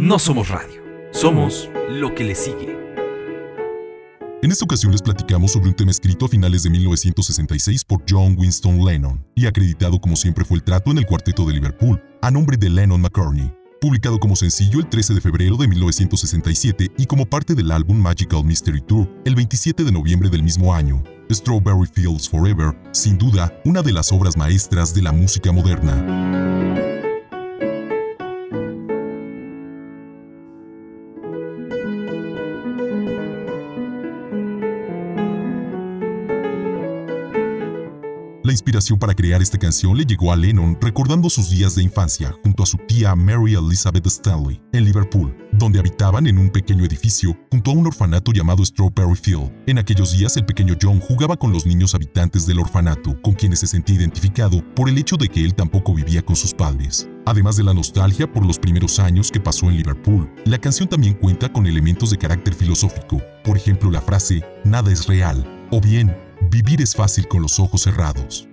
No somos radio, somos lo que le sigue. En esta ocasión les platicamos sobre un tema escrito a finales de 1966 por John Winston Lennon y acreditado como siempre fue el trato en el cuarteto de Liverpool, a nombre de Lennon McCartney, publicado como sencillo el 13 de febrero de 1967 y como parte del álbum Magical Mystery Tour el 27 de noviembre del mismo año. Strawberry Fields Forever, sin duda, una de las obras maestras de la música moderna. La inspiración para crear esta canción le llegó a Lennon recordando sus días de infancia junto a su tía Mary Elizabeth Stanley en Liverpool, donde habitaban en un pequeño edificio junto a un orfanato llamado Strawberry Field. En aquellos días el pequeño John jugaba con los niños habitantes del orfanato, con quienes se sentía identificado por el hecho de que él tampoco vivía con sus padres. Además de la nostalgia por los primeros años que pasó en Liverpool, la canción también cuenta con elementos de carácter filosófico, por ejemplo la frase, nada es real, o bien, Vivir es fácil con los ojos cerrados.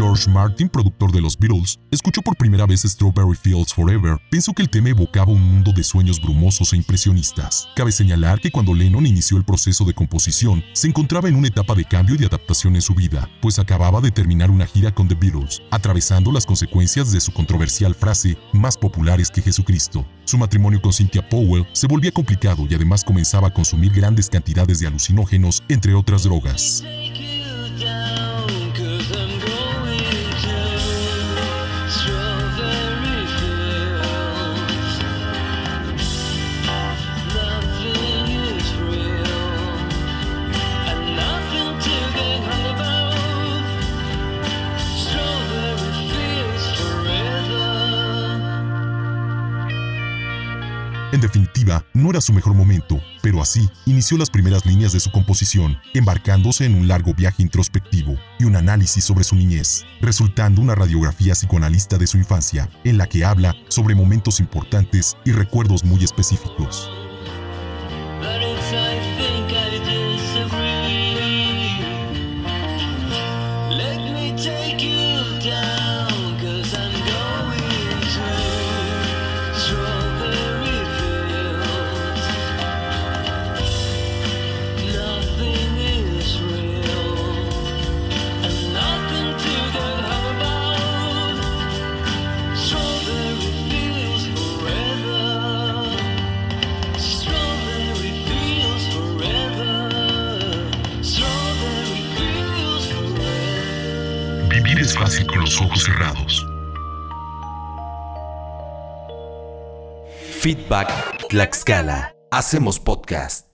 George Martin, productor de los Beatles, escuchó por primera vez Strawberry Fields Forever, pensó que el tema evocaba un mundo de sueños brumosos e impresionistas. Cabe señalar que cuando Lennon inició el proceso de composición, se encontraba en una etapa de cambio y de adaptación en su vida, pues acababa de terminar una gira con The Beatles, atravesando las consecuencias de su controversial frase, más populares que Jesucristo. Su matrimonio con Cynthia Powell se volvía complicado y además comenzaba a consumir grandes cantidades de alucinógenos, entre otras drogas. En definitiva, no era su mejor momento, pero así inició las primeras líneas de su composición, embarcándose en un largo viaje introspectivo y un análisis sobre su niñez, resultando una radiografía psicoanalista de su infancia, en la que habla sobre momentos importantes y recuerdos muy específicos. Vivir es fácil con los ojos cerrados. Feedback Tlaxcala. Hacemos podcast.